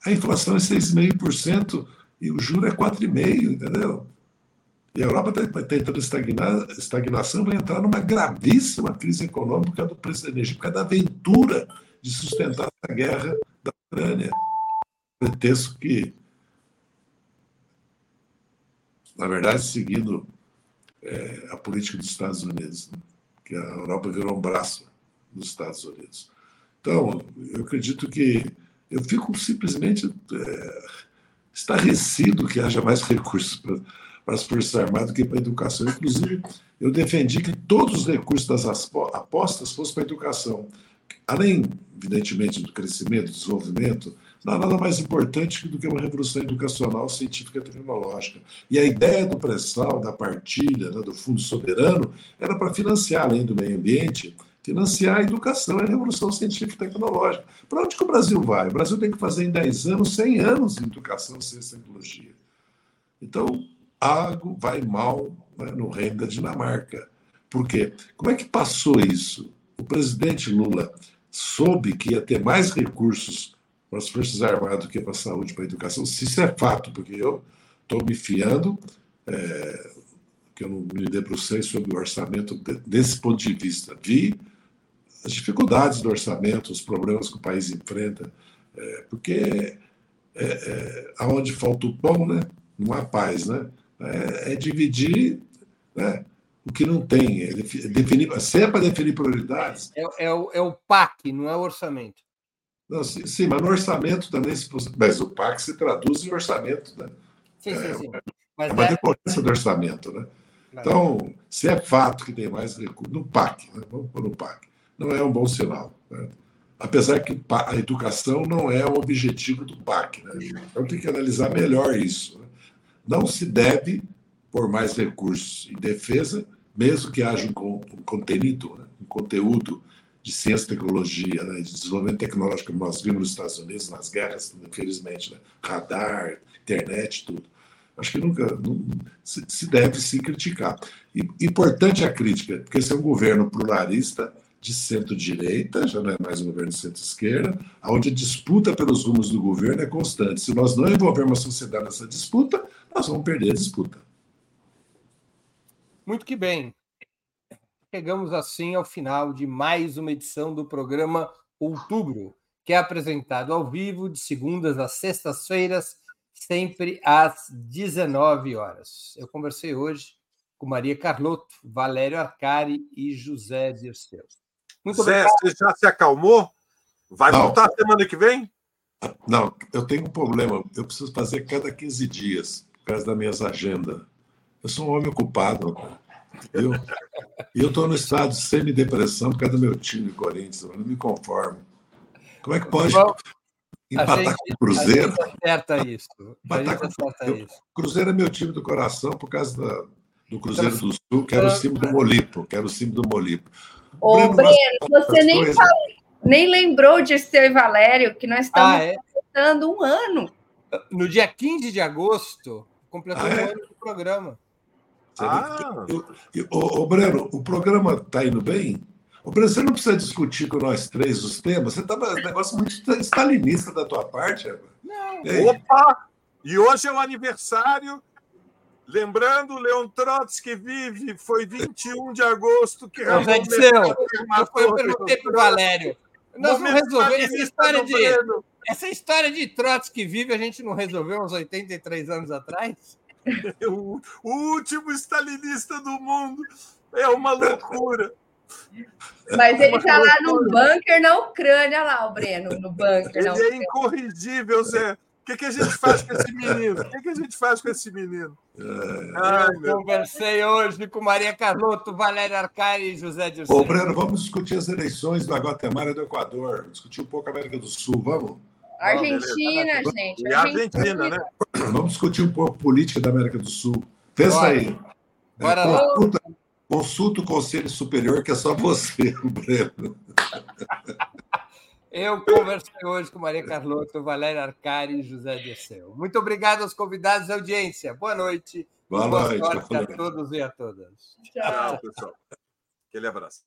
A inflação é 6,5% e o juro é 4,5%, entendeu? E a Europa está tentando estagnar, estagnação, vai entrar numa gravíssima crise econômica do preço da energia, por causa da aventura de sustentar a guerra da Ucrânia. Pretexto que, na verdade, seguindo é, a política dos Estados Unidos, né? que a Europa virou um braço dos Estados Unidos. Então, eu acredito que eu fico simplesmente é, estarrecido que haja mais recursos para para as Forças Armadas do que para a educação. Inclusive, eu defendi que todos os recursos das apostas fossem para a educação. Além, evidentemente, do crescimento, do desenvolvimento, não há nada mais importante do que uma revolução educacional, científica e tecnológica. E a ideia do pré-sal, da partilha, né, do Fundo Soberano, era para financiar, além do meio ambiente, financiar a educação e a revolução científica e tecnológica. Para onde que o Brasil vai? O Brasil tem que fazer em 10 anos, 100 anos de educação, ciência e tecnologia. Então, algo vai mal né, no reino da Dinamarca. Por quê? Como é que passou isso? O presidente Lula soube que ia ter mais recursos para as Forças Armadas do que para a saúde, para a educação. Se isso é fato, porque eu estou me fiando, é, que eu não me debrucei sobre o orçamento desse ponto de vista. Vi as dificuldades do orçamento, os problemas que o país enfrenta, é, porque é, é, aonde falta o pão, né, não há paz, né? É, é dividir né, o que não tem, é definir, se é para definir prioridades. É, é, o, é o PAC, não é o orçamento. Não, sim, sim, mas no orçamento também, se, mas o PAC se traduz em orçamento, né? Sim, sim, sim. É, mas é uma decorrência do orçamento, né? Então, se é fato que tem mais recursos, no PAC, né? vamos pôr no PAC, não é um bom sinal. Né? Apesar que a educação não é o objetivo do PAC. Né? Então, tem que analisar melhor isso. Né? Não se deve pôr mais recursos em defesa, mesmo que haja um, conteúdo, né? um conteúdo de ciência e tecnologia, né? de desenvolvimento tecnológico, como nós vimos nos Estados Unidos, nas guerras, infelizmente, né? radar, internet, tudo. Acho que nunca não, se deve se criticar. Importante a crítica, porque esse é um governo pluralista de centro-direita, já não é mais um governo de centro-esquerda, onde a disputa pelos rumos do governo é constante. Se nós não envolvermos a sociedade nessa disputa, nós vamos perder a disputa. Muito que bem. Chegamos assim ao final de mais uma edição do programa Outubro, que é apresentado ao vivo de segundas às sextas-feiras sempre às 19 horas. Eu conversei hoje com Maria Carlotto, Valério Arcari e José Dirceu. Muito Zé, obrigado. você já se acalmou? Vai Não. voltar semana que vem? Não, eu tenho um problema. Eu preciso fazer cada 15 dias, por causa das minhas agendas. Eu sou um homem ocupado. Eu, e eu estou no estado de semi-depressão por causa do meu time, Corinthians. Eu não me conformo. Como é que pode Empatar gente, com o Cruzeiro. Acerta isso. Empatar com acerta isso. Cruzeiro é meu time do coração por causa da, do Cruzeiro do Sul, que era o símbolo do Molipo, que era o símbolo do Molipo. Ô, Breno, Breno você nem, falou, nem lembrou de ser Valério, que nós estamos ah, é? completando um ano. No dia 15 de agosto, completou ah, um é? ano do programa. Ah. ô, Breno, o programa está indo bem? O Brasil não precisa discutir com nós três os temas. Você estava um negócio muito stalinista da tua parte, Não. Opa! E hoje é o aniversário. Lembrando, Leon Trotsky vive, foi 21 de agosto que José Disseu, eu perguntei para o Valério. Nós não resolvemos essa história de. Essa história de Trotsky vive, a gente não resolveu uns 83 anos atrás? o, o último stalinista do mundo. É uma loucura. Mas ele está lá no bunker na Ucrânia, lá, o Breno, no bunker. Ele é incorrigível, Zé. O que, que a gente faz com esse menino? O que, que a gente faz com esse menino? Ai, Eu conversei hoje com Maria Carlotto, Valéria Arcari e José Dirceu. Ô, Breno, vamos discutir as eleições da Guatemala e do Equador. Discutir um pouco a América do Sul, vamos? Argentina, gente. E Argentina, né? Vamos discutir um pouco política da América do Sul. Pensa Bora. aí. Bora é, lá. Consulta o Conselho Superior, que é só você, Breno. Eu conversei hoje com Maria Carlota, Valéria Arcari e José Dessel. Muito obrigado aos convidados da audiência. Boa noite. Boa, boa noite. sorte a todos e a todas. Tchau, Tchau pessoal. Aquele abraço.